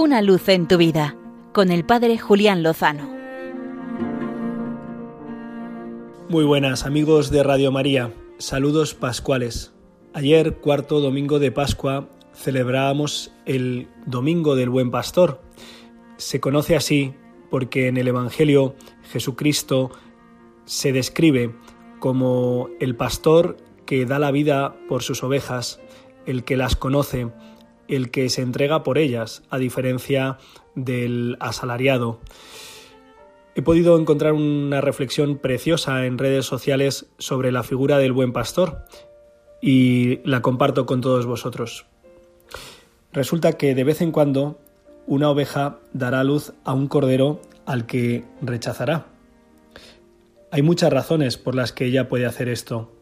Una luz en tu vida con el Padre Julián Lozano. Muy buenas amigos de Radio María, saludos pascuales. Ayer, cuarto domingo de Pascua, celebrábamos el Domingo del Buen Pastor. Se conoce así porque en el Evangelio Jesucristo se describe como el pastor que da la vida por sus ovejas, el que las conoce, el que se entrega por ellas, a diferencia del asalariado. He podido encontrar una reflexión preciosa en redes sociales sobre la figura del buen pastor y la comparto con todos vosotros. Resulta que de vez en cuando una oveja dará luz a un cordero al que rechazará. Hay muchas razones por las que ella puede hacer esto.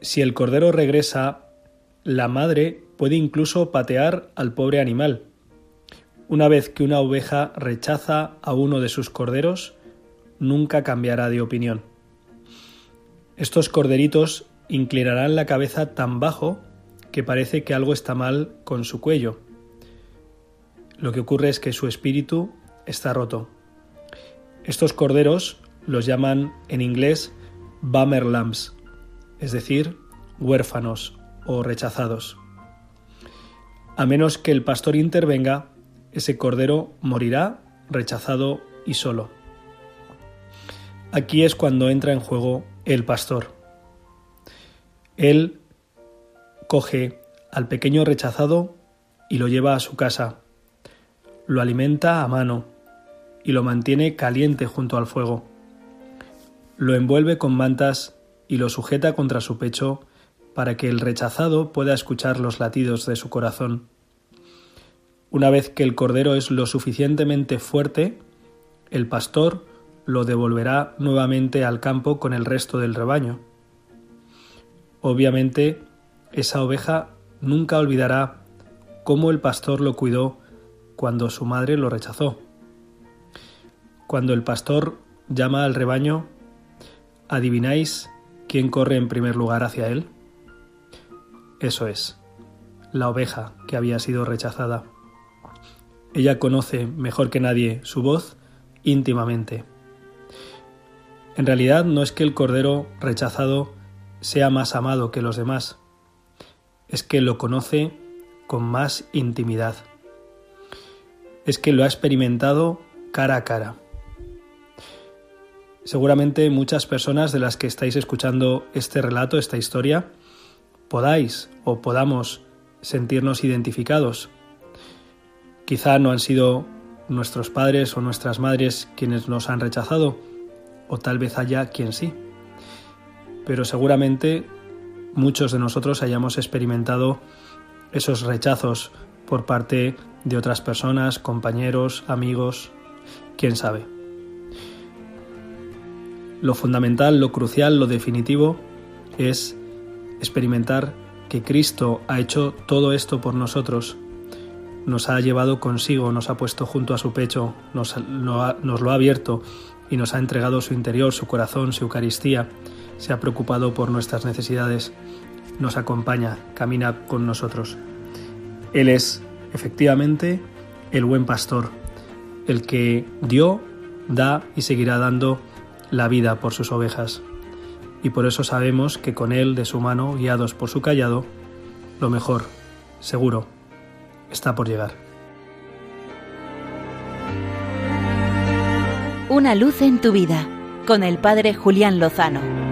Si el cordero regresa, la madre puede incluso patear al pobre animal. Una vez que una oveja rechaza a uno de sus corderos, nunca cambiará de opinión. Estos corderitos inclinarán la cabeza tan bajo que parece que algo está mal con su cuello. Lo que ocurre es que su espíritu está roto. Estos corderos los llaman en inglés bummer lambs es decir, huérfanos o rechazados. A menos que el pastor intervenga, ese cordero morirá rechazado y solo. Aquí es cuando entra en juego el pastor. Él coge al pequeño rechazado y lo lleva a su casa, lo alimenta a mano y lo mantiene caliente junto al fuego. Lo envuelve con mantas y lo sujeta contra su pecho para que el rechazado pueda escuchar los latidos de su corazón. Una vez que el cordero es lo suficientemente fuerte, el pastor lo devolverá nuevamente al campo con el resto del rebaño. Obviamente, esa oveja nunca olvidará cómo el pastor lo cuidó cuando su madre lo rechazó. Cuando el pastor llama al rebaño, ¿adivináis ¿quién corre en primer lugar hacia él? Eso es, la oveja que había sido rechazada. Ella conoce mejor que nadie su voz íntimamente. En realidad no es que el cordero rechazado sea más amado que los demás, es que lo conoce con más intimidad, es que lo ha experimentado cara a cara. Seguramente muchas personas de las que estáis escuchando este relato, esta historia, podáis o podamos sentirnos identificados. Quizá no han sido nuestros padres o nuestras madres quienes nos han rechazado, o tal vez haya quien sí. Pero seguramente muchos de nosotros hayamos experimentado esos rechazos por parte de otras personas, compañeros, amigos, quién sabe. Lo fundamental, lo crucial, lo definitivo es experimentar que Cristo ha hecho todo esto por nosotros, nos ha llevado consigo, nos ha puesto junto a su pecho, nos, lo ha abierto y nos ha entregado su interior, su corazón, su Eucaristía, se ha preocupado por nuestras necesidades, nos acompaña, camina con nosotros. Él es, efectivamente, el buen pastor, el que dio, da y seguirá dando la vida por sus ovejas. Y por eso sabemos que con él, de su mano, guiados por su callado, lo mejor, seguro, está por llegar. Una luz en tu vida, con el Padre Julián Lozano.